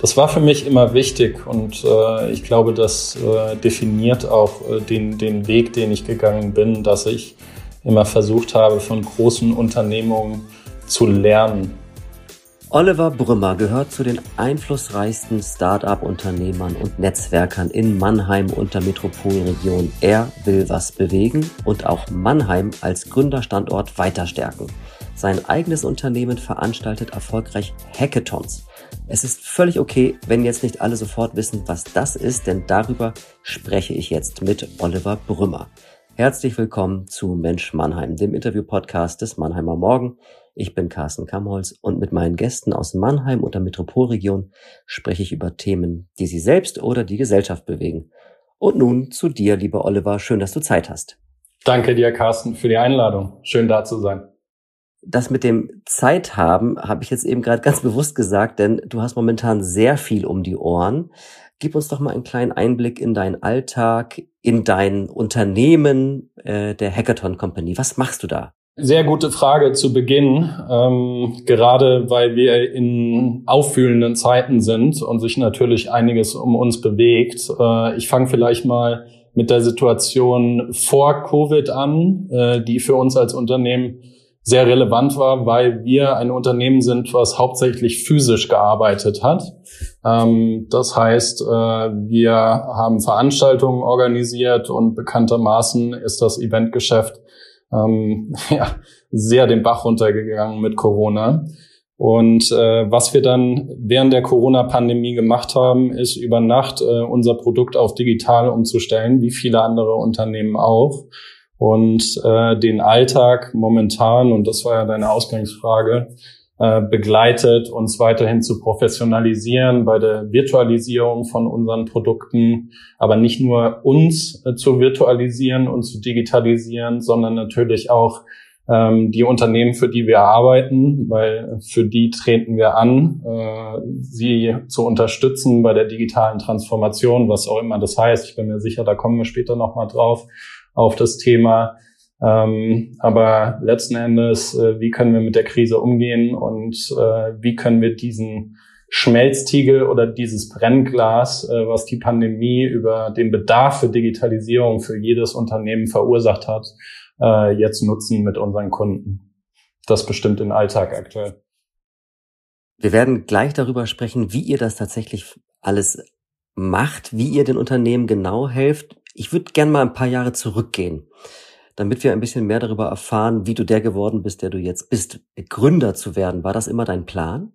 Das war für mich immer wichtig und äh, ich glaube, das äh, definiert auch äh, den, den Weg, den ich gegangen bin, dass ich immer versucht habe, von großen Unternehmungen zu lernen. Oliver Brümmer gehört zu den einflussreichsten Start-up-Unternehmern und Netzwerkern in Mannheim und der Metropolregion. Er will was bewegen und auch Mannheim als Gründerstandort weiter stärken. Sein eigenes Unternehmen veranstaltet erfolgreich Hackathons. Es ist völlig okay, wenn jetzt nicht alle sofort wissen, was das ist, denn darüber spreche ich jetzt mit Oliver Brümmer. Herzlich willkommen zu Mensch Mannheim, dem Interview-Podcast des Mannheimer Morgen. Ich bin Carsten Kamholz und mit meinen Gästen aus Mannheim und der Metropolregion spreche ich über Themen, die sie selbst oder die Gesellschaft bewegen. Und nun zu dir, lieber Oliver. Schön, dass du Zeit hast. Danke dir, Carsten, für die Einladung. Schön da zu sein. Das mit dem Zeit haben, habe ich jetzt eben gerade ganz bewusst gesagt, denn du hast momentan sehr viel um die Ohren. Gib uns doch mal einen kleinen Einblick in deinen Alltag, in dein Unternehmen äh, der Hackathon Company. Was machst du da? Sehr gute Frage zu Beginn, ähm, gerade weil wir in auffühlenden Zeiten sind und sich natürlich einiges um uns bewegt. Äh, ich fange vielleicht mal mit der Situation vor Covid an, äh, die für uns als Unternehmen sehr relevant war, weil wir ein Unternehmen sind, was hauptsächlich physisch gearbeitet hat. Ähm, das heißt, äh, wir haben Veranstaltungen organisiert und bekanntermaßen ist das Eventgeschäft ähm, ja, sehr den Bach runtergegangen mit Corona. Und äh, was wir dann während der Corona-Pandemie gemacht haben, ist über Nacht äh, unser Produkt auf digital umzustellen, wie viele andere Unternehmen auch. Und äh, den Alltag momentan, und das war ja deine Ausgangsfrage, äh, begleitet, uns weiterhin zu professionalisieren bei der Virtualisierung von unseren Produkten, aber nicht nur uns äh, zu virtualisieren und zu digitalisieren, sondern natürlich auch ähm, die Unternehmen, für die wir arbeiten, weil für die treten wir an, äh, sie zu unterstützen bei der digitalen Transformation, was auch immer das heißt. Ich bin mir sicher, da kommen wir später nochmal drauf auf das Thema. Ähm, aber letzten Endes, äh, wie können wir mit der Krise umgehen und äh, wie können wir diesen Schmelztiegel oder dieses Brennglas, äh, was die Pandemie über den Bedarf für Digitalisierung für jedes Unternehmen verursacht hat, äh, jetzt nutzen mit unseren Kunden. Das bestimmt den Alltag aktuell. Wir werden gleich darüber sprechen, wie ihr das tatsächlich alles macht, wie ihr den Unternehmen genau helft. Ich würde gern mal ein paar Jahre zurückgehen damit wir ein bisschen mehr darüber erfahren, wie du der geworden bist, der du jetzt bist, Gründer zu werden. War das immer dein Plan?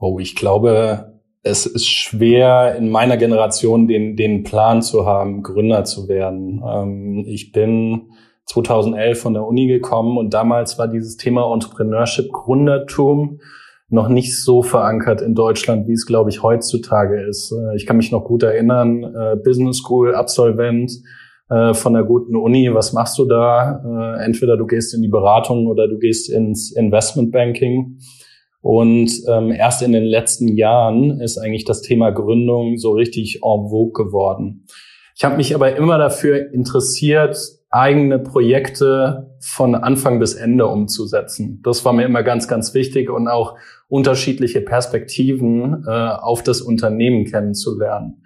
Oh, ich glaube, es ist schwer in meiner Generation den, den Plan zu haben, Gründer zu werden. Ähm, ich bin 2011 von der Uni gekommen und damals war dieses Thema Entrepreneurship, Gründertum noch nicht so verankert in Deutschland, wie es, glaube ich, heutzutage ist. Äh, ich kann mich noch gut erinnern, äh, Business School, Absolvent, äh, von der guten Uni, was machst du da? Entweder du gehst in die Beratung oder du gehst ins Investmentbanking. Und ähm, erst in den letzten Jahren ist eigentlich das Thema Gründung so richtig en vogue geworden. Ich habe mich aber immer dafür interessiert, eigene Projekte von Anfang bis Ende umzusetzen. Das war mir immer ganz, ganz wichtig und auch unterschiedliche Perspektiven äh, auf das Unternehmen kennenzulernen.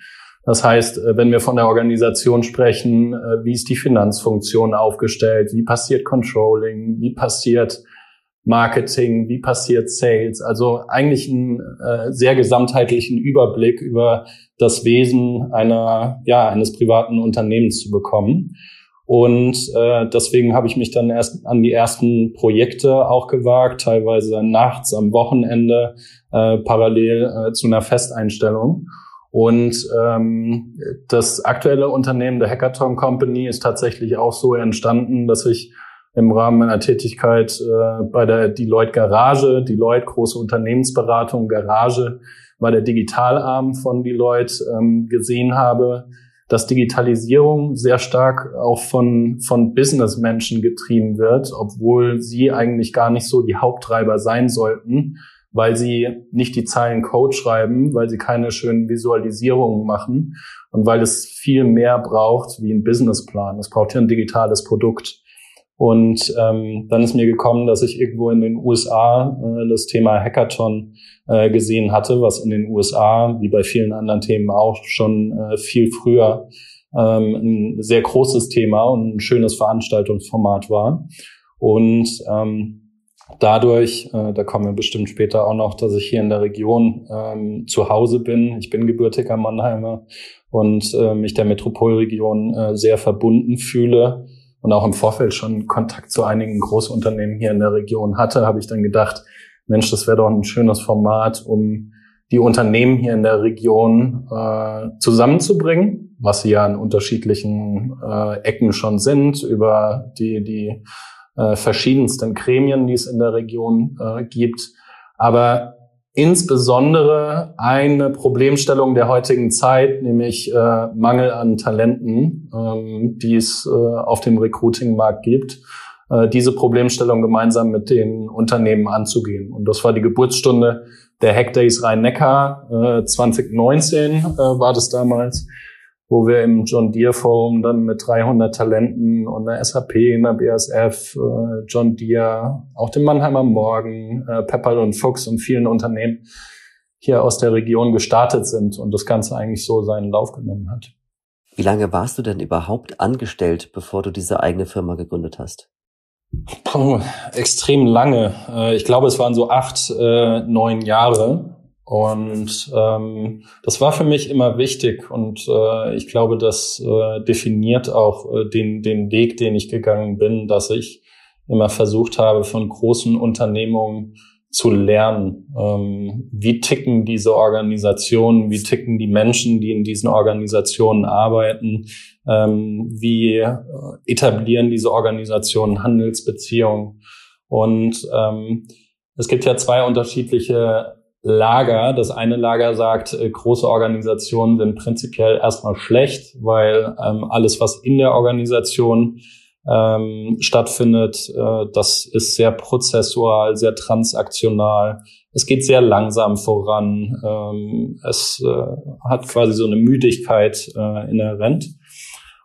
Das heißt, äh, wenn wir von der Organisation sprechen, äh, wie ist die Finanzfunktion aufgestellt, wie passiert Controlling, wie passiert Marketing, wie passiert Sales, also eigentlich einen äh, sehr gesamtheitlichen Überblick über das Wesen einer, ja, eines privaten Unternehmens zu bekommen. Und äh, deswegen habe ich mich dann erst an die ersten Projekte auch gewagt, teilweise nachts, am Wochenende, äh, parallel äh, zu einer Festeinstellung. Und ähm, das aktuelle Unternehmen der Hackathon Company ist tatsächlich auch so entstanden, dass ich im Rahmen meiner Tätigkeit äh, bei der Deloitte Garage, Deloitte große Unternehmensberatung Garage, war der Digitalarm von Deloitte, ähm, gesehen habe, dass Digitalisierung sehr stark auch von, von Businessmenschen getrieben wird, obwohl sie eigentlich gar nicht so die Haupttreiber sein sollten, weil sie nicht die Zeilen Code schreiben, weil sie keine schönen Visualisierungen machen und weil es viel mehr braucht wie ein Businessplan. Es braucht ja ein digitales Produkt. Und ähm, dann ist mir gekommen, dass ich irgendwo in den USA äh, das Thema Hackathon äh, gesehen hatte, was in den USA, wie bei vielen anderen Themen auch, schon äh, viel früher ähm, ein sehr großes Thema und ein schönes Veranstaltungsformat war. Und ähm, dadurch, äh, da kommen wir bestimmt später auch noch, dass ich hier in der Region ähm, zu Hause bin. Ich bin gebürtiger Mannheimer und äh, mich der Metropolregion äh, sehr verbunden fühle und auch im Vorfeld schon Kontakt zu einigen Großunternehmen hier in der Region hatte, habe ich dann gedacht, Mensch, das wäre doch ein schönes Format, um die Unternehmen hier in der Region äh, zusammenzubringen, was sie ja in unterschiedlichen äh, Ecken schon sind, über die, die äh, verschiedensten Gremien, die es in der Region äh, gibt. Aber insbesondere eine Problemstellung der heutigen Zeit, nämlich äh, Mangel an Talenten, ähm, die es äh, auf dem Recruiting-Markt gibt, äh, diese Problemstellung gemeinsam mit den Unternehmen anzugehen. Und das war die Geburtsstunde der Hackdays Rhein-Neckar äh, 2019 äh, war das damals wo wir im John Deere Forum dann mit 300 Talenten und einer SAP, einer BASF, äh, John Deere, auch dem Mannheimer Morgen, äh, Pepperl und Fuchs und vielen Unternehmen hier aus der Region gestartet sind und das Ganze eigentlich so seinen Lauf genommen hat. Wie lange warst du denn überhaupt angestellt, bevor du diese eigene Firma gegründet hast? Puh, extrem lange. Äh, ich glaube, es waren so acht, neun Jahre. Und ähm, das war für mich immer wichtig und äh, ich glaube, das äh, definiert auch äh, den, den Weg, den ich gegangen bin, dass ich immer versucht habe, von großen Unternehmungen zu lernen. Ähm, wie ticken diese Organisationen? Wie ticken die Menschen, die in diesen Organisationen arbeiten? Ähm, wie äh, etablieren diese Organisationen Handelsbeziehungen? Und ähm, es gibt ja zwei unterschiedliche Lager. Das eine Lager sagt, äh, große Organisationen sind prinzipiell erstmal schlecht, weil ähm, alles, was in der Organisation ähm, stattfindet, äh, das ist sehr prozessual, sehr transaktional. Es geht sehr langsam voran. Ähm, es äh, hat quasi so eine Müdigkeit äh, inhärent.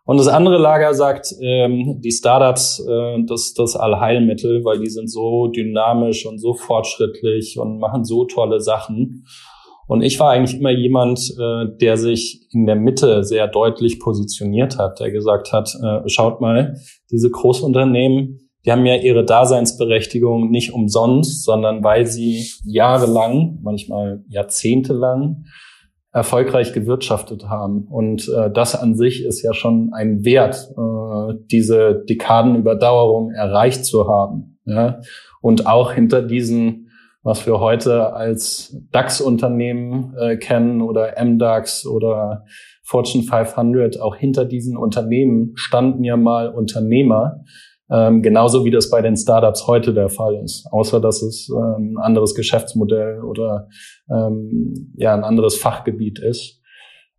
Und das andere Lager sagt, ähm, die Startups, äh, das das Allheilmittel, weil die sind so dynamisch und so fortschrittlich und machen so tolle Sachen. Und ich war eigentlich immer jemand, äh, der sich in der Mitte sehr deutlich positioniert hat, der gesagt hat, äh, schaut mal, diese Großunternehmen, die haben ja ihre Daseinsberechtigung nicht umsonst, sondern weil sie jahrelang, manchmal jahrzehntelang erfolgreich gewirtschaftet haben. Und äh, das an sich ist ja schon ein Wert, äh, diese Dekadenüberdauerung erreicht zu haben. Ja? Und auch hinter diesen, was wir heute als DAX-Unternehmen äh, kennen oder MDAX oder Fortune 500, auch hinter diesen Unternehmen standen ja mal Unternehmer, ähm, genauso wie das bei den Startups heute der Fall ist, außer dass es äh, ein anderes Geschäftsmodell oder ähm, ja ein anderes Fachgebiet ist.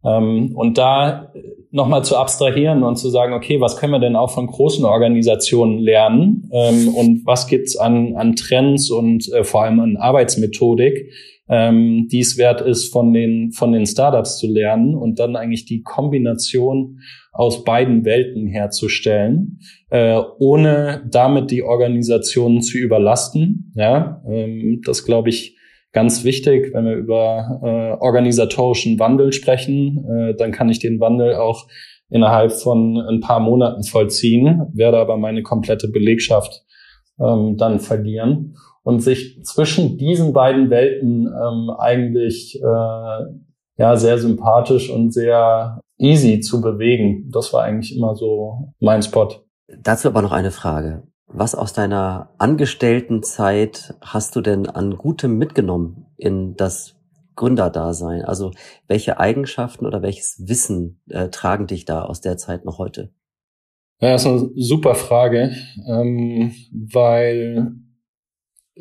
Ähm, und da nochmal zu abstrahieren und zu sagen, okay, was können wir denn auch von großen Organisationen lernen ähm, und was gibt's an, an Trends und äh, vor allem an Arbeitsmethodik, ähm, die es wert ist, von den, von den Startups zu lernen und dann eigentlich die Kombination aus beiden Welten herzustellen, äh, ohne damit die Organisationen zu überlasten. Ja, ähm, das glaube ich ganz wichtig, wenn wir über äh, organisatorischen Wandel sprechen, äh, dann kann ich den Wandel auch innerhalb von ein paar Monaten vollziehen, werde aber meine komplette Belegschaft ähm, dann verlieren und sich zwischen diesen beiden Welten ähm, eigentlich äh, ja sehr sympathisch und sehr easy zu bewegen. Das war eigentlich immer so mein Spot. Dazu aber noch eine Frage. Was aus deiner Angestelltenzeit hast du denn an Gutem mitgenommen in das Gründerdasein? Also welche Eigenschaften oder welches Wissen äh, tragen dich da aus der Zeit noch heute? Ja, das ist eine super Frage, ähm, weil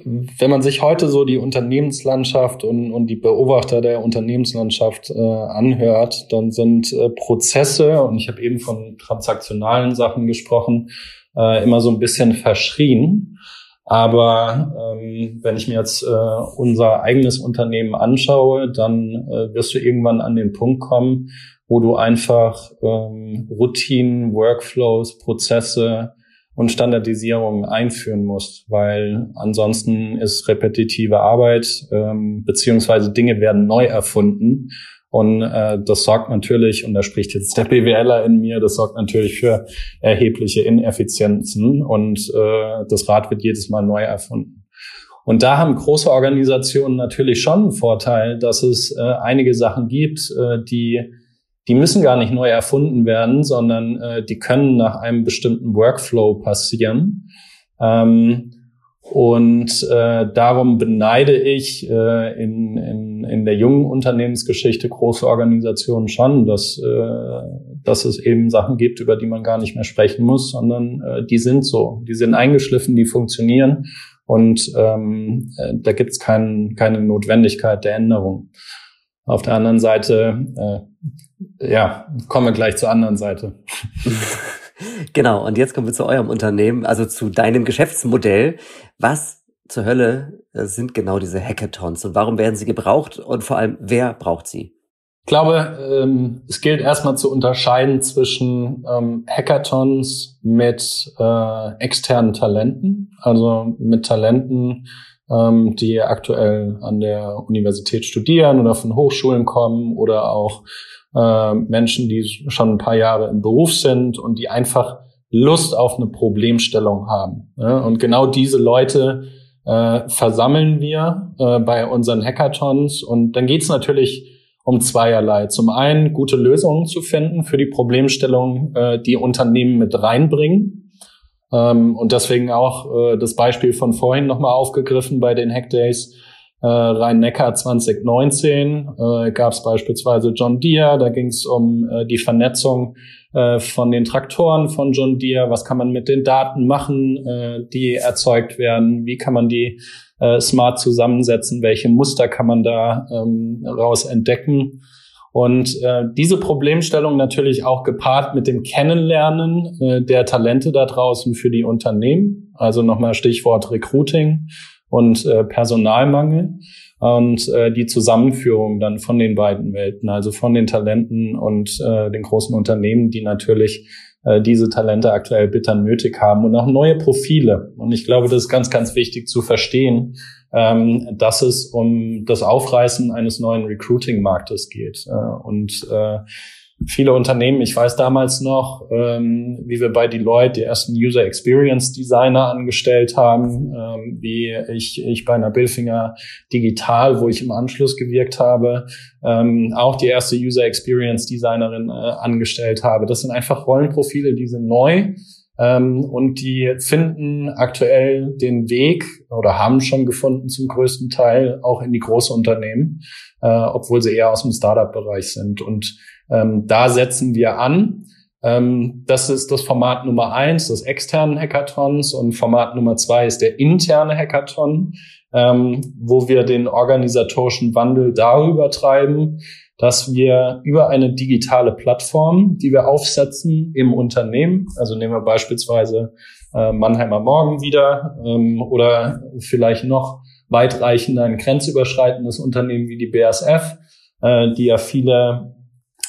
wenn man sich heute so die Unternehmenslandschaft und, und die Beobachter der Unternehmenslandschaft äh, anhört, dann sind äh, Prozesse, und ich habe eben von transaktionalen Sachen gesprochen, äh, immer so ein bisschen verschrien. Aber ähm, wenn ich mir jetzt äh, unser eigenes Unternehmen anschaue, dann äh, wirst du irgendwann an den Punkt kommen, wo du einfach ähm, Routinen, Workflows, Prozesse und Standardisierung einführen musst, weil ansonsten ist repetitive Arbeit ähm, beziehungsweise Dinge werden neu erfunden und äh, das sorgt natürlich, und da spricht jetzt der BWLer in mir, das sorgt natürlich für erhebliche Ineffizienzen und äh, das Rad wird jedes Mal neu erfunden. Und da haben große Organisationen natürlich schon einen Vorteil, dass es äh, einige Sachen gibt, äh, die die müssen gar nicht neu erfunden werden, sondern äh, die können nach einem bestimmten Workflow passieren. Ähm, und äh, darum beneide ich äh, in, in, in der jungen Unternehmensgeschichte große Organisationen schon, dass, äh, dass es eben Sachen gibt, über die man gar nicht mehr sprechen muss, sondern äh, die sind so, die sind eingeschliffen, die funktionieren und ähm, äh, da gibt es kein, keine Notwendigkeit der Änderung. Auf der anderen Seite äh, ja, kommen wir gleich zur anderen Seite. genau, und jetzt kommen wir zu eurem Unternehmen, also zu deinem Geschäftsmodell. Was zur Hölle äh, sind genau diese Hackathons und warum werden sie gebraucht und vor allem, wer braucht sie? Ich glaube, ähm, es gilt erstmal zu unterscheiden zwischen ähm, Hackathons mit äh, externen Talenten, also mit Talenten, ähm, die aktuell an der Universität studieren oder von Hochschulen kommen oder auch äh, Menschen, die schon ein paar Jahre im Beruf sind und die einfach Lust auf eine Problemstellung haben. Ja? Und genau diese Leute äh, versammeln wir äh, bei unseren Hackathons. Und dann geht es natürlich um zweierlei. Zum einen gute Lösungen zu finden für die Problemstellung, äh, die Unternehmen mit reinbringen. Ähm, und deswegen auch äh, das Beispiel von vorhin nochmal aufgegriffen bei den Hackdays äh, Rhein-Neckar 2019 äh, gab es beispielsweise John Deere, da ging es um äh, die Vernetzung äh, von den Traktoren von John Deere, was kann man mit den Daten machen, äh, die erzeugt werden, wie kann man die äh, smart zusammensetzen, welche Muster kann man da ähm, raus entdecken. Und äh, diese Problemstellung natürlich auch gepaart mit dem Kennenlernen äh, der Talente da draußen für die Unternehmen. Also nochmal Stichwort Recruiting und äh, Personalmangel und äh, die Zusammenführung dann von den beiden Welten, also von den Talenten und äh, den großen Unternehmen, die natürlich äh, diese Talente aktuell bitter nötig haben und auch neue Profile. Und ich glaube, das ist ganz, ganz wichtig zu verstehen, ähm, dass es um das Aufreißen eines neuen Recruiting-Marktes geht. Äh, und äh, viele Unternehmen, ich weiß damals noch, ähm, wie wir bei Deloitte die ersten User Experience Designer angestellt haben, ähm, wie ich, ich bei einer Billfinger Digital, wo ich im Anschluss gewirkt habe, ähm, auch die erste User Experience Designerin äh, angestellt habe. Das sind einfach Rollenprofile, die sind neu. Ähm, und die finden aktuell den Weg oder haben schon gefunden zum größten Teil auch in die große Unternehmen, äh, obwohl sie eher aus dem Startup-Bereich sind. Und ähm, da setzen wir an. Ähm, das ist das Format Nummer eins des externen Hackathons und Format Nummer zwei ist der interne Hackathon, ähm, wo wir den organisatorischen Wandel darüber treiben, dass wir über eine digitale Plattform, die wir aufsetzen im Unternehmen, also nehmen wir beispielsweise äh, Mannheimer Morgen wieder ähm, oder vielleicht noch weitreichender ein grenzüberschreitendes Unternehmen wie die BASF, äh, die ja viele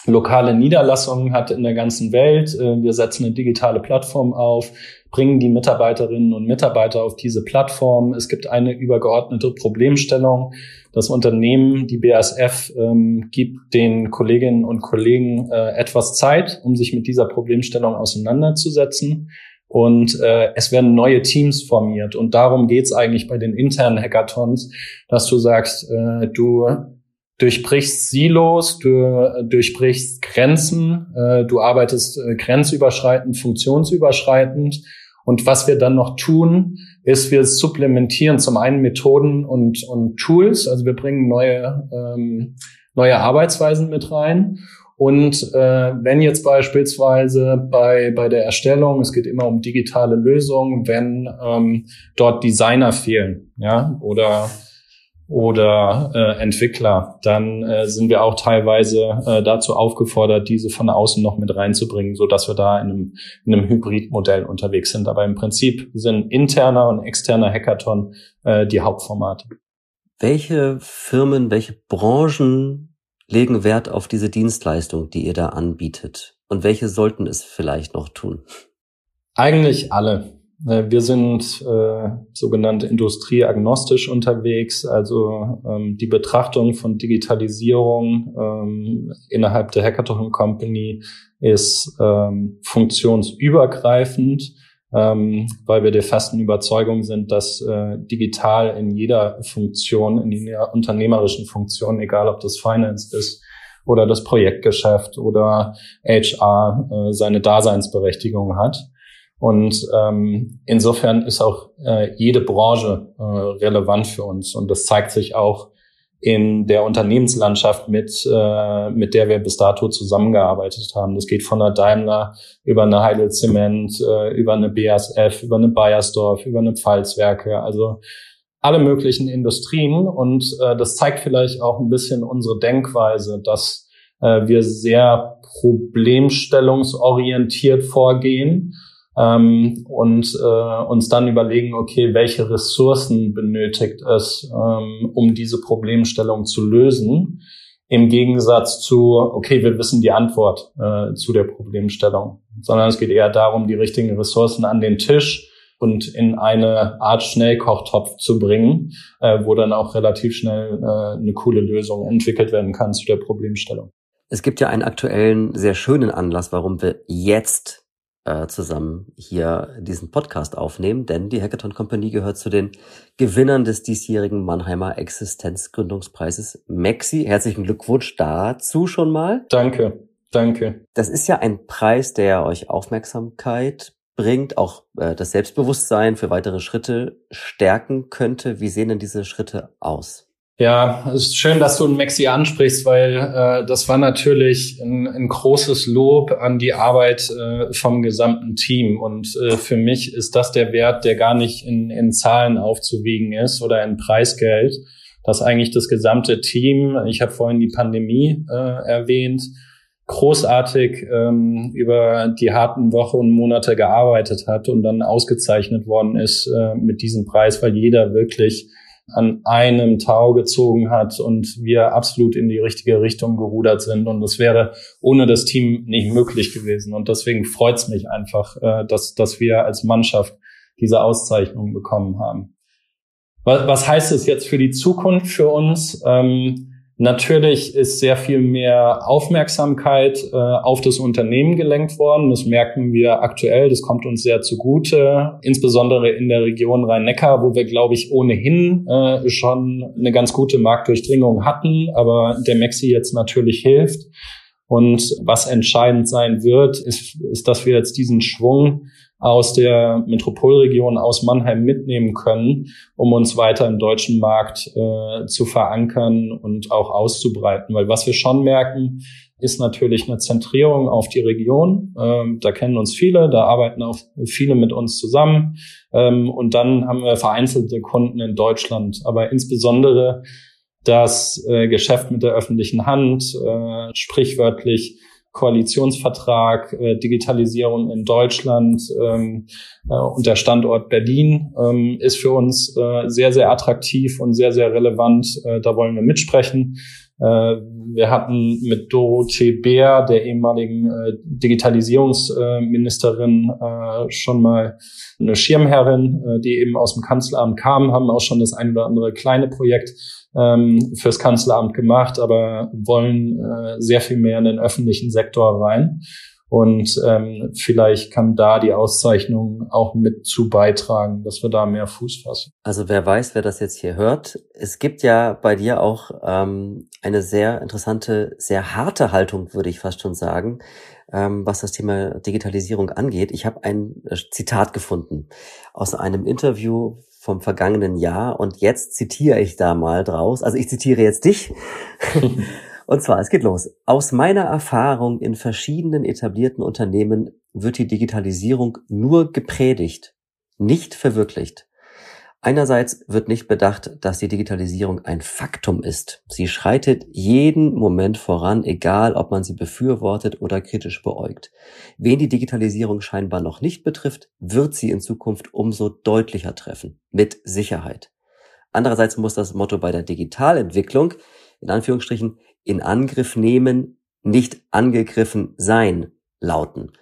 lokale Niederlassungen hat in der ganzen Welt. Äh, wir setzen eine digitale Plattform auf, bringen die Mitarbeiterinnen und Mitarbeiter auf diese Plattform. Es gibt eine übergeordnete Problemstellung. Das Unternehmen, die BASF, ähm, gibt den Kolleginnen und Kollegen äh, etwas Zeit, um sich mit dieser Problemstellung auseinanderzusetzen. Und äh, es werden neue Teams formiert. Und darum geht's eigentlich bei den internen Hackathons, dass du sagst, äh, du durchbrichst Silos, du äh, durchbrichst Grenzen, äh, du arbeitest äh, grenzüberschreitend, funktionsüberschreitend. Und was wir dann noch tun, ist, wir supplementieren zum einen Methoden und, und Tools, also wir bringen neue, ähm, neue Arbeitsweisen mit rein Und äh, wenn jetzt beispielsweise bei, bei der Erstellung, es geht immer um digitale Lösungen, wenn ähm, dort Designer fehlen, ja, oder oder äh, Entwickler, dann äh, sind wir auch teilweise äh, dazu aufgefordert, diese von außen noch mit reinzubringen, so dass wir da in einem, in einem Hybridmodell unterwegs sind. Aber im Prinzip sind interner und externer Hackathon äh, die Hauptformate. Welche Firmen, welche Branchen legen Wert auf diese Dienstleistung, die ihr da anbietet? Und welche sollten es vielleicht noch tun? Eigentlich alle. Äh, wir sind äh, sogenannte industrieagnostisch unterwegs, also ähm, die Betrachtung von Digitalisierung ähm, innerhalb der Hackathon Company ist ähm, funktionsübergreifend ähm, weil wir der festen Überzeugung sind, dass äh, digital in jeder Funktion, in jeder unternehmerischen Funktion, egal ob das Finance ist oder das Projektgeschäft oder HR, äh, seine Daseinsberechtigung hat. Und ähm, insofern ist auch äh, jede Branche äh, relevant für uns. Und das zeigt sich auch in der Unternehmenslandschaft mit, äh, mit der wir bis dato zusammengearbeitet haben. Das geht von einer Daimler über eine Heidel Zement, äh, über eine BASF, über eine Bayersdorf, über eine Pfalzwerke, also alle möglichen Industrien. Und äh, das zeigt vielleicht auch ein bisschen unsere Denkweise, dass äh, wir sehr problemstellungsorientiert vorgehen ähm, und äh, uns dann überlegen, okay, welche Ressourcen benötigt es, ähm, um diese Problemstellung zu lösen, im Gegensatz zu, okay, wir wissen die Antwort äh, zu der Problemstellung, sondern es geht eher darum, die richtigen Ressourcen an den Tisch und in eine Art Schnellkochtopf zu bringen, äh, wo dann auch relativ schnell äh, eine coole Lösung entwickelt werden kann zu der Problemstellung. Es gibt ja einen aktuellen, sehr schönen Anlass, warum wir jetzt äh, zusammen hier diesen Podcast aufnehmen, denn die Hackathon Company gehört zu den Gewinnern des diesjährigen Mannheimer Existenzgründungspreises Maxi. Herzlichen Glückwunsch dazu schon mal. Danke, danke. Das ist ja ein Preis, der euch Aufmerksamkeit bringt, auch äh, das Selbstbewusstsein für weitere Schritte stärken könnte. Wie sehen denn diese Schritte aus? Ja, es ist schön, dass du einen Maxi ansprichst, weil äh, das war natürlich ein, ein, großes Lob an die Arbeit äh, vom gesamten Team. Und äh, für mich ist das der Wert, der gar nicht in, in Zahlen aufzuwiegen ist oder in Preisgeld. dass eigentlich das gesamte Team, ich habe vorhin die Pandemie äh, erwähnt, großartig ähm, über die harten Wochen und Monate gearbeitet hat und dann ausgezeichnet worden ist äh, mit diesem Preis, weil jeder wirklich an einem Tau gezogen hat und wir absolut in die richtige Richtung gerudert sind. Und das wäre ohne das Team nicht möglich gewesen. Und deswegen freut es mich einfach, äh, dass, dass wir als Mannschaft diese Auszeichnung bekommen haben. Was, was heißt es jetzt für die Zukunft für uns? Ähm, Natürlich ist sehr viel mehr Aufmerksamkeit äh, auf das Unternehmen gelenkt worden. Das merken wir aktuell. Das kommt uns sehr zugute, insbesondere in der Region Rhein-Neckar, wo wir, glaube ich, ohnehin äh, schon eine ganz gute Marktdurchdringung hatten, aber der Maxi jetzt natürlich hilft. Und was entscheidend sein wird, ist, ist dass wir jetzt diesen Schwung aus der Metropolregion aus Mannheim mitnehmen können, um uns weiter im deutschen Markt äh, zu verankern und auch auszubreiten. Weil was wir schon merken, ist natürlich eine Zentrierung auf die Region. Ähm, da kennen uns viele, da arbeiten auch viele mit uns zusammen. Ähm, und dann haben wir vereinzelte Kunden in Deutschland, aber insbesondere das äh, Geschäft mit der öffentlichen Hand, äh, sprichwörtlich Koalitionsvertrag, äh, Digitalisierung in Deutschland ähm, äh, und der Standort Berlin ähm, ist für uns äh, sehr, sehr attraktiv und sehr, sehr relevant. Äh, da wollen wir mitsprechen. Äh, wir hatten mit Dorothee Bär, der ehemaligen äh, Digitalisierungsministerin, äh, schon mal eine Schirmherrin, äh, die eben aus dem Kanzleramt kam, haben auch schon das ein oder andere kleine Projekt ähm, fürs Kanzleramt gemacht, aber wollen äh, sehr viel mehr in den öffentlichen Sektor rein. Und ähm, vielleicht kann da die Auszeichnung auch mit zu beitragen, dass wir da mehr Fuß fassen. Also wer weiß, wer das jetzt hier hört. Es gibt ja bei dir auch ähm, eine sehr interessante, sehr harte Haltung, würde ich fast schon sagen, ähm, was das Thema Digitalisierung angeht. Ich habe ein äh, Zitat gefunden aus einem Interview vom vergangenen Jahr und jetzt zitiere ich da mal draus. Also ich zitiere jetzt dich. Und zwar, es geht los. Aus meiner Erfahrung in verschiedenen etablierten Unternehmen wird die Digitalisierung nur gepredigt, nicht verwirklicht. Einerseits wird nicht bedacht, dass die Digitalisierung ein Faktum ist. Sie schreitet jeden Moment voran, egal ob man sie befürwortet oder kritisch beäugt. Wen die Digitalisierung scheinbar noch nicht betrifft, wird sie in Zukunft umso deutlicher treffen. Mit Sicherheit. Andererseits muss das Motto bei der Digitalentwicklung, in Anführungsstrichen, in Angriff nehmen, nicht angegriffen sein, lauten.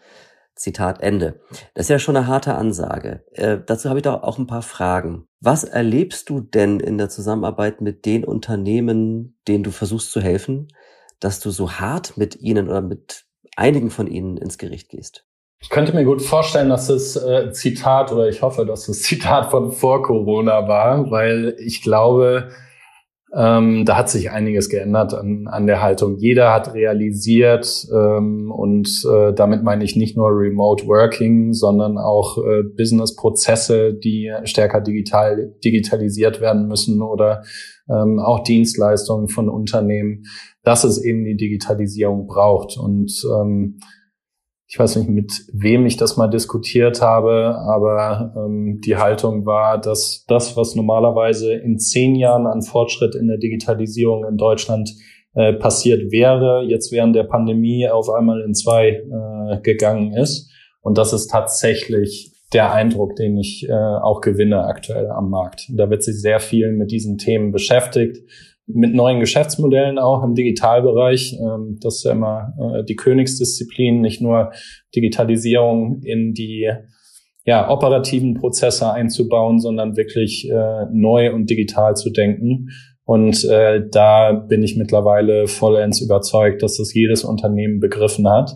Zitat Ende. Das ist ja schon eine harte Ansage. Äh, dazu habe ich doch auch ein paar Fragen. Was erlebst du denn in der Zusammenarbeit mit den Unternehmen, denen du versuchst zu helfen, dass du so hart mit ihnen oder mit einigen von ihnen ins Gericht gehst? Ich könnte mir gut vorstellen, dass es äh, Zitat oder ich hoffe, dass es Zitat von vor Corona war, weil ich glaube, ähm, da hat sich einiges geändert an, an der Haltung. Jeder hat realisiert ähm, und äh, damit meine ich nicht nur Remote Working, sondern auch äh, Business-Prozesse, die stärker digital digitalisiert werden müssen oder ähm, auch Dienstleistungen von Unternehmen, dass es eben die Digitalisierung braucht und ähm, ich weiß nicht, mit wem ich das mal diskutiert habe, aber ähm, die Haltung war, dass das, was normalerweise in zehn Jahren an Fortschritt in der Digitalisierung in Deutschland äh, passiert wäre, jetzt während der Pandemie auf einmal in zwei äh, gegangen ist. Und das ist tatsächlich der Eindruck, den ich äh, auch gewinne aktuell am Markt. Da wird sich sehr viel mit diesen Themen beschäftigt mit neuen Geschäftsmodellen auch im Digitalbereich. Ähm, das ist ja immer äh, die Königsdisziplin, nicht nur Digitalisierung in die ja, operativen Prozesse einzubauen, sondern wirklich äh, neu und digital zu denken. Und äh, da bin ich mittlerweile vollends überzeugt, dass das jedes Unternehmen begriffen hat,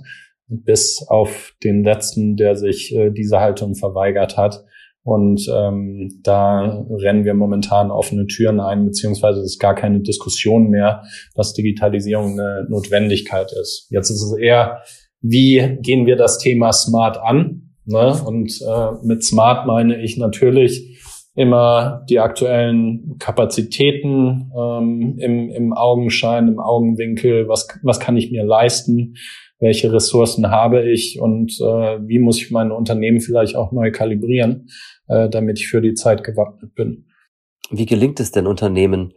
bis auf den letzten, der sich äh, diese Haltung verweigert hat. Und ähm, da rennen wir momentan offene Türen ein, beziehungsweise es ist gar keine Diskussion mehr, dass Digitalisierung eine Notwendigkeit ist. Jetzt ist es eher, wie gehen wir das Thema Smart an? Ne? Und äh, mit Smart meine ich natürlich immer die aktuellen Kapazitäten ähm, im, im Augenschein, im Augenwinkel. Was, was kann ich mir leisten? Welche Ressourcen habe ich und äh, wie muss ich mein Unternehmen vielleicht auch neu kalibrieren, äh, damit ich für die Zeit gewappnet bin. Wie gelingt es denn Unternehmen,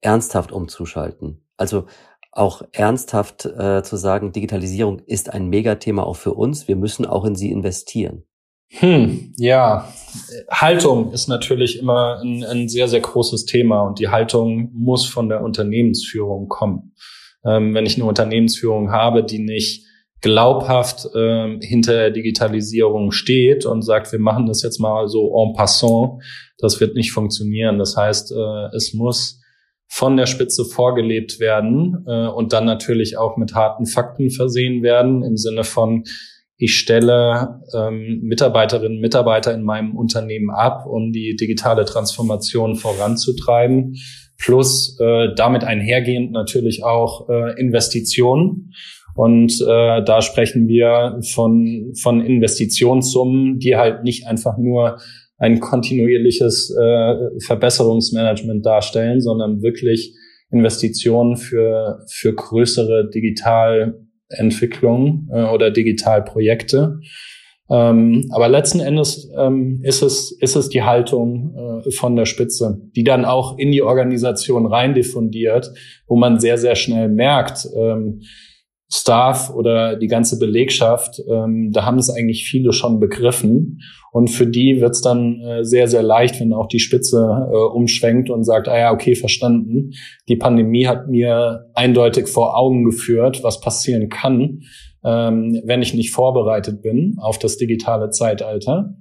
ernsthaft umzuschalten? Also auch ernsthaft äh, zu sagen, Digitalisierung ist ein Megathema auch für uns, wir müssen auch in sie investieren. Hm, ja, Haltung ist natürlich immer ein, ein sehr, sehr großes Thema und die Haltung muss von der Unternehmensführung kommen ähm, wenn ich eine Unternehmensführung habe, die nicht glaubhaft ähm, hinter der Digitalisierung steht und sagt, wir machen das jetzt mal so en passant, das wird nicht funktionieren. Das heißt, äh, es muss von der Spitze vorgelebt werden äh, und dann natürlich auch mit harten Fakten versehen werden im Sinne von, ich stelle ähm, Mitarbeiterinnen und Mitarbeiter in meinem Unternehmen ab, um die digitale Transformation voranzutreiben plus äh, damit einhergehend natürlich auch äh, Investitionen. Und äh, da sprechen wir von, von Investitionssummen, die halt nicht einfach nur ein kontinuierliches äh, Verbesserungsmanagement darstellen, sondern wirklich Investitionen für, für größere Digitalentwicklungen äh, oder Digitalprojekte. Ähm, aber letzten Endes ähm, ist, es, ist es die Haltung äh, von der Spitze, die dann auch in die Organisation rein diffundiert, wo man sehr, sehr schnell merkt, ähm, Staff oder die ganze Belegschaft, ähm, da haben es eigentlich viele schon begriffen. Und für die wird es dann äh, sehr, sehr leicht, wenn auch die Spitze äh, umschwenkt und sagt, ah ja, okay, verstanden. Die Pandemie hat mir eindeutig vor Augen geführt, was passieren kann ähm, wenn ich nicht vorbereitet bin auf das digitale Zeitalter.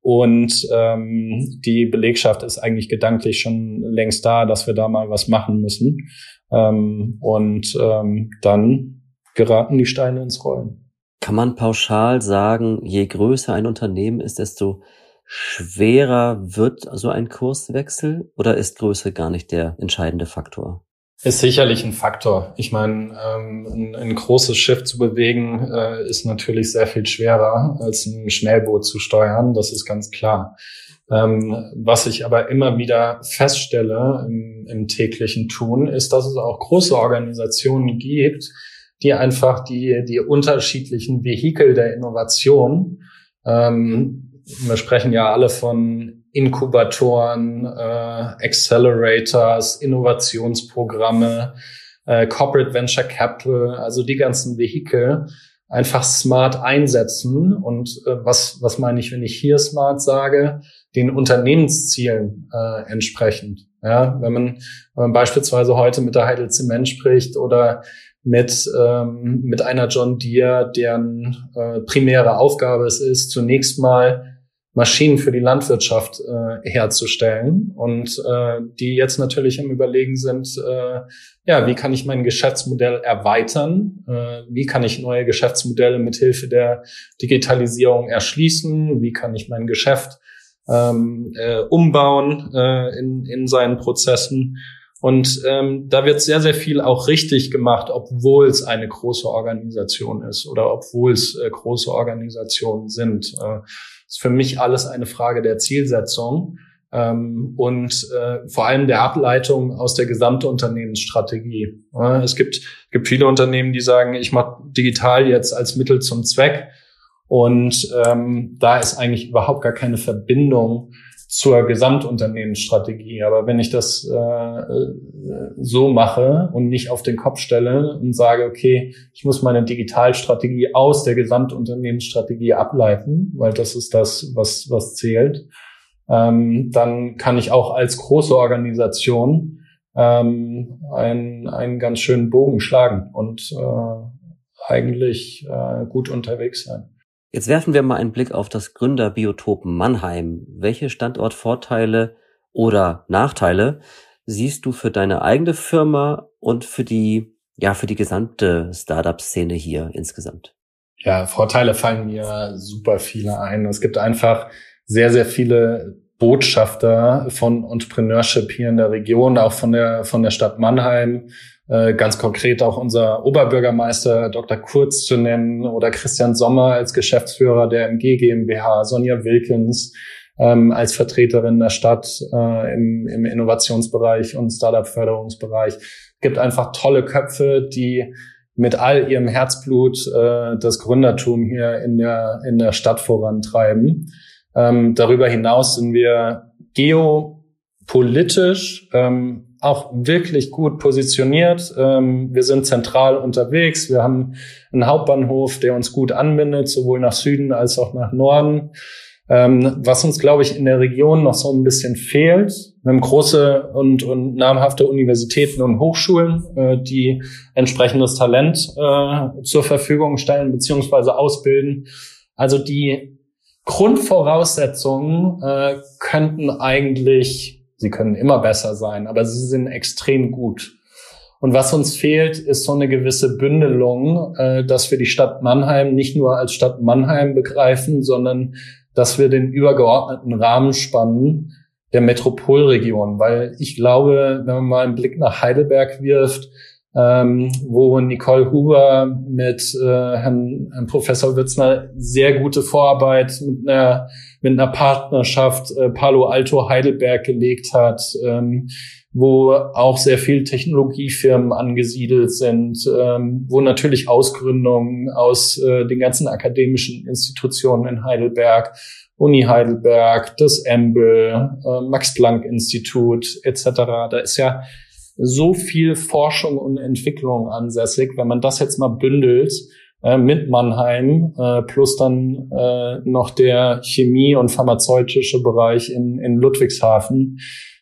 Und ähm, die Belegschaft ist eigentlich gedanklich schon längst da, dass wir da mal was machen müssen. Ähm, und ähm, dann geraten die Steine ins Rollen. Kann man pauschal sagen, je größer ein Unternehmen ist, desto schwerer wird so ein Kurswechsel oder ist Größe gar nicht der entscheidende Faktor? Ist sicherlich ein Faktor. Ich meine, ähm, ein, ein, großes Schiff zu bewegen äh, ist natürlich sehr viel schwerer als ein Schnellboot zu steuern. Das ist ganz klar. Ähm, was ich aber immer wieder feststelle im, im täglichen Tun, ist, dass es auch große Organisationen gibt, die einfach die, die unterschiedlichen Vehikel der Innovation, ähm, wir sprechen ja alle von Inkubatoren, äh, Accelerators, Innovationsprogramme, äh, Corporate Venture Capital, also die ganzen Vehikel, einfach smart einsetzen. Und äh, was, was meine ich, wenn ich hier smart sage? Den Unternehmenszielen äh, entsprechend. Ja, wenn man, wenn man beispielsweise heute mit der Heidel Zement spricht oder mit, ähm, mit einer John Deere, deren äh, primäre Aufgabe es ist, zunächst mal Maschinen für die Landwirtschaft äh, herzustellen und äh, die jetzt natürlich im Überlegen sind, äh, ja, wie kann ich mein Geschäftsmodell erweitern? Äh, wie kann ich neue Geschäftsmodelle mithilfe der Digitalisierung erschließen? Wie kann ich mein Geschäft ähm, äh, umbauen äh, in, in seinen Prozessen? Und ähm, da wird sehr, sehr viel auch richtig gemacht, obwohl es eine große Organisation ist oder obwohl es äh, große Organisationen sind. Äh, ist für mich alles eine Frage der Zielsetzung ähm, und äh, vor allem der Ableitung aus der Gesamtunternehmensstrategie. Ja, es gibt, gibt viele Unternehmen, die sagen, ich mache digital jetzt als Mittel zum Zweck. Und ähm, da ist eigentlich überhaupt gar keine Verbindung zur Gesamtunternehmensstrategie. Aber wenn ich das äh, so mache und nicht auf den Kopf stelle und sage, okay, ich muss meine Digitalstrategie aus der Gesamtunternehmensstrategie ableiten, weil das ist das, was, was zählt, ähm, dann kann ich auch als große Organisation ähm, einen, einen ganz schönen Bogen schlagen und äh, eigentlich äh, gut unterwegs sein. Jetzt werfen wir mal einen Blick auf das Gründerbiotop Mannheim. Welche Standortvorteile oder Nachteile siehst du für deine eigene Firma und für die, ja, für die gesamte Startup-Szene hier insgesamt? Ja, Vorteile fallen mir super viele ein. Es gibt einfach sehr, sehr viele Botschafter von Entrepreneurship hier in der Region, auch von der, von der Stadt Mannheim, ganz konkret auch unser Oberbürgermeister Dr. Kurz zu nennen oder Christian Sommer als Geschäftsführer der MG GmbH, Sonja Wilkins ähm, als Vertreterin der Stadt äh, im, im Innovationsbereich und Startup-Förderungsbereich. gibt einfach tolle Köpfe, die mit all ihrem Herzblut äh, das Gründertum hier in der, in der Stadt vorantreiben. Ähm, darüber hinaus sind wir geopolitisch ähm, auch wirklich gut positioniert. Ähm, wir sind zentral unterwegs. Wir haben einen Hauptbahnhof, der uns gut anbindet, sowohl nach Süden als auch nach Norden. Ähm, was uns, glaube ich, in der Region noch so ein bisschen fehlt. Wir haben große und, und namhafte Universitäten und Hochschulen, äh, die entsprechendes Talent äh, zur Verfügung stellen beziehungsweise ausbilden. Also die Grundvoraussetzungen äh, könnten eigentlich Sie können immer besser sein, aber sie sind extrem gut. Und was uns fehlt, ist so eine gewisse Bündelung, äh, dass wir die Stadt Mannheim nicht nur als Stadt Mannheim begreifen, sondern dass wir den übergeordneten Rahmen spannen der Metropolregion. Weil ich glaube, wenn man mal einen Blick nach Heidelberg wirft, ähm, wo Nicole Huber mit äh, Herrn, Herrn Professor Witzner sehr gute Vorarbeit mit einer mit einer Partnerschaft äh, Palo Alto Heidelberg gelegt hat, ähm, wo auch sehr viel Technologiefirmen angesiedelt sind, ähm, wo natürlich Ausgründungen aus äh, den ganzen akademischen Institutionen in Heidelberg, Uni Heidelberg, das EMBL, äh, Max Planck Institut etc. Da ist ja so viel Forschung und Entwicklung ansässig. Wenn man das jetzt mal bündelt, äh, mit Mannheim äh, plus dann äh, noch der Chemie- und pharmazeutische Bereich in, in Ludwigshafen,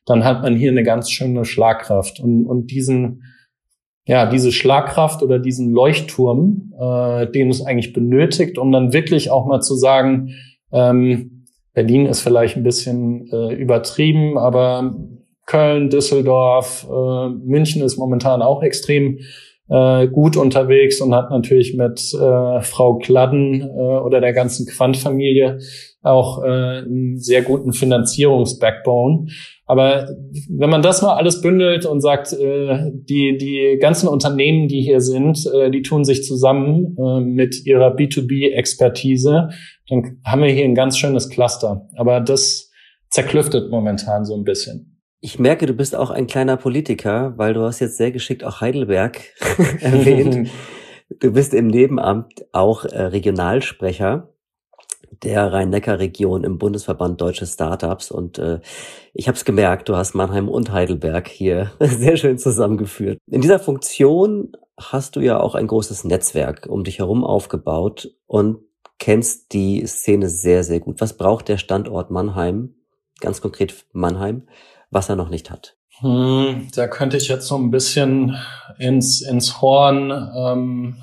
dann hat man hier eine ganz schöne Schlagkraft. Und, und diesen, ja, diese Schlagkraft oder diesen Leuchtturm, äh, den es eigentlich benötigt, um dann wirklich auch mal zu sagen, ähm, Berlin ist vielleicht ein bisschen äh, übertrieben, aber Köln, Düsseldorf, äh, München ist momentan auch extrem äh, gut unterwegs und hat natürlich mit äh, Frau Kladden äh, oder der ganzen Quant-Familie auch äh, einen sehr guten Finanzierungsbackbone. Aber wenn man das mal alles bündelt und sagt, äh, die, die ganzen Unternehmen, die hier sind, äh, die tun sich zusammen äh, mit ihrer B2B-Expertise, dann haben wir hier ein ganz schönes Cluster. Aber das zerklüftet momentan so ein bisschen. Ich merke, du bist auch ein kleiner Politiker, weil du hast jetzt sehr geschickt auch Heidelberg erwähnt. Du bist im Nebenamt auch äh, Regionalsprecher der Rhein-Neckar-Region im Bundesverband Deutsche Startups. Und äh, ich habe es gemerkt, du hast Mannheim und Heidelberg hier sehr schön zusammengeführt. In dieser Funktion hast du ja auch ein großes Netzwerk um dich herum aufgebaut und kennst die Szene sehr, sehr gut. Was braucht der Standort Mannheim, ganz konkret Mannheim, was er noch nicht hat? Hm, da könnte ich jetzt so ein bisschen ins, ins Horn ähm,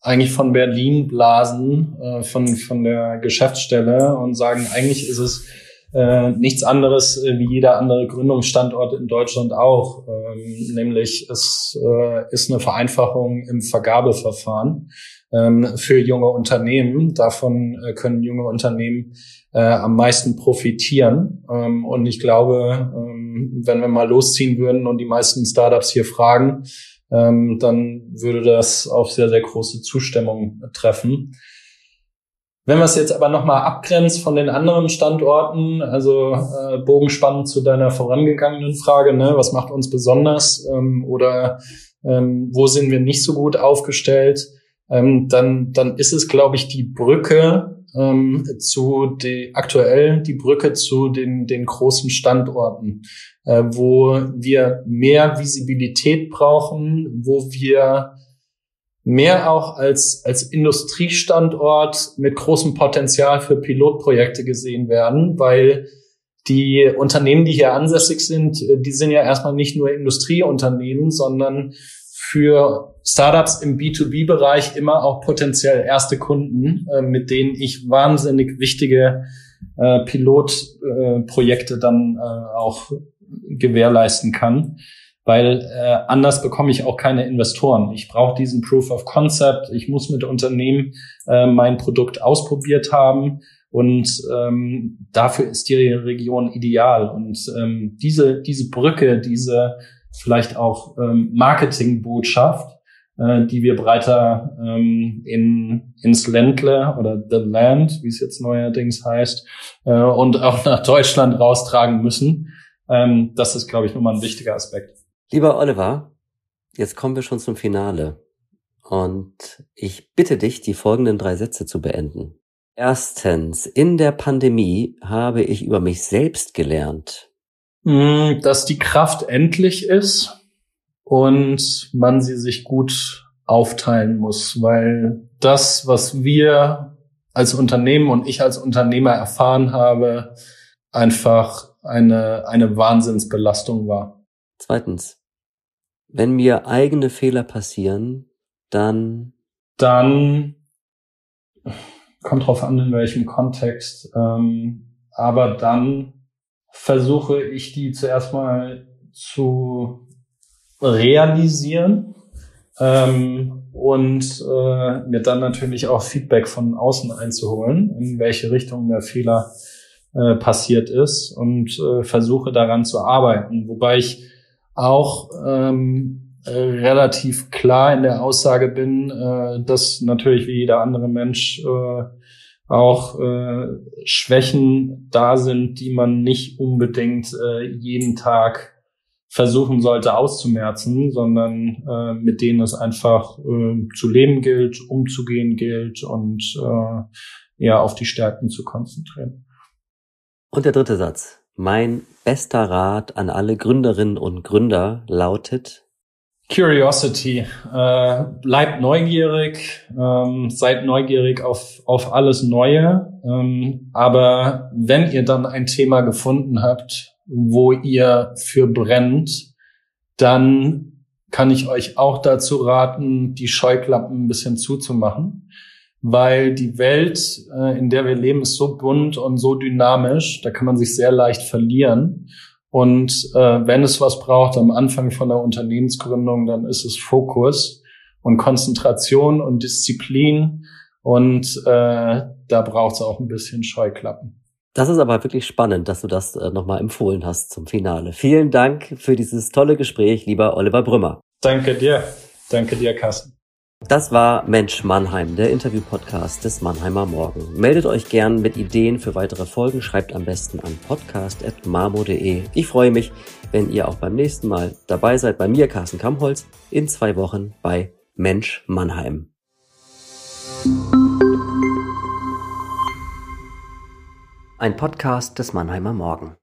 eigentlich von Berlin blasen, äh, von, von der Geschäftsstelle und sagen, eigentlich ist es äh, nichts anderes äh, wie jeder andere Gründungsstandort in Deutschland auch. Ähm, nämlich es äh, ist eine Vereinfachung im Vergabeverfahren ähm, für junge Unternehmen. Davon äh, können junge Unternehmen äh, am meisten profitieren. Ähm, und ich glaube, ähm, wenn wir mal losziehen würden und die meisten Startups hier fragen, ähm, dann würde das auf sehr, sehr große Zustimmung treffen. Wenn man es jetzt aber nochmal abgrenzt von den anderen Standorten, also äh, bogenspannend zu deiner vorangegangenen Frage, ne, was macht uns besonders ähm, oder ähm, wo sind wir nicht so gut aufgestellt, ähm, dann, dann ist es, glaube ich, die Brücke ähm, zu die, aktuell die Brücke zu den, den großen Standorten, äh, wo wir mehr Visibilität brauchen, wo wir mehr auch als, als Industriestandort mit großem Potenzial für Pilotprojekte gesehen werden, weil die Unternehmen, die hier ansässig sind, äh, die sind ja erstmal nicht nur Industrieunternehmen, sondern für Startups im B2B-Bereich immer auch potenziell erste Kunden, äh, mit denen ich wahnsinnig wichtige äh, Pilotprojekte dann äh, auch gewährleisten kann, weil äh, anders bekomme ich auch keine Investoren. Ich brauche diesen Proof of Concept. Ich muss mit Unternehmen äh, mein Produkt ausprobiert haben. Und ähm, dafür ist die Region ideal. Und ähm, diese, diese Brücke, diese vielleicht auch ähm, Marketingbotschaft, äh, die wir breiter ähm, in, ins Ländle oder The Land, wie es jetzt neuerdings heißt, äh, und auch nach Deutschland raustragen müssen. Ähm, das ist, glaube ich, nochmal ein wichtiger Aspekt. Lieber Oliver, jetzt kommen wir schon zum Finale. Und ich bitte dich, die folgenden drei Sätze zu beenden. Erstens, in der Pandemie habe ich über mich selbst gelernt. Mm, dass die Kraft endlich ist und man sie sich gut aufteilen muss, weil das, was wir als Unternehmen und ich als Unternehmer erfahren habe, einfach eine, eine Wahnsinnsbelastung war. Zweitens, wenn mir eigene Fehler passieren, dann dann kommt drauf an, in welchem Kontext, ähm, aber dann versuche ich die zuerst mal zu realisieren ähm, und äh, mir dann natürlich auch Feedback von außen einzuholen, in welche Richtung der Fehler äh, passiert ist und äh, versuche daran zu arbeiten. Wobei ich auch ähm, relativ klar in der Aussage bin, äh, dass natürlich wie jeder andere Mensch äh, auch äh, Schwächen da sind, die man nicht unbedingt äh, jeden Tag versuchen sollte auszumerzen, sondern äh, mit denen es einfach äh, zu leben gilt, umzugehen gilt und äh, eher auf die Stärken zu konzentrieren. Und der dritte Satz. Mein bester Rat an alle Gründerinnen und Gründer lautet, Curiosity. Äh, bleibt neugierig, ähm, seid neugierig auf, auf alles Neue. Ähm, aber wenn ihr dann ein Thema gefunden habt, wo ihr für brennt, dann kann ich euch auch dazu raten, die Scheuklappen ein bisschen zuzumachen, weil die Welt, äh, in der wir leben, ist so bunt und so dynamisch, da kann man sich sehr leicht verlieren. Und äh, wenn es was braucht am Anfang von der Unternehmensgründung, dann ist es Fokus und Konzentration und Disziplin. Und äh, da braucht es auch ein bisschen Scheuklappen. Das ist aber wirklich spannend, dass du das äh, nochmal empfohlen hast zum Finale. Vielen Dank für dieses tolle Gespräch, lieber Oliver Brümmer. Danke dir. Danke dir, Carsten. Das war Mensch Mannheim, der Interview-Podcast des Mannheimer Morgen. Meldet euch gern mit Ideen für weitere Folgen, schreibt am besten an podcast.marmo.de. Ich freue mich, wenn ihr auch beim nächsten Mal dabei seid bei mir, Carsten Kammholz, in zwei Wochen bei Mensch Mannheim. Ein Podcast des Mannheimer Morgen.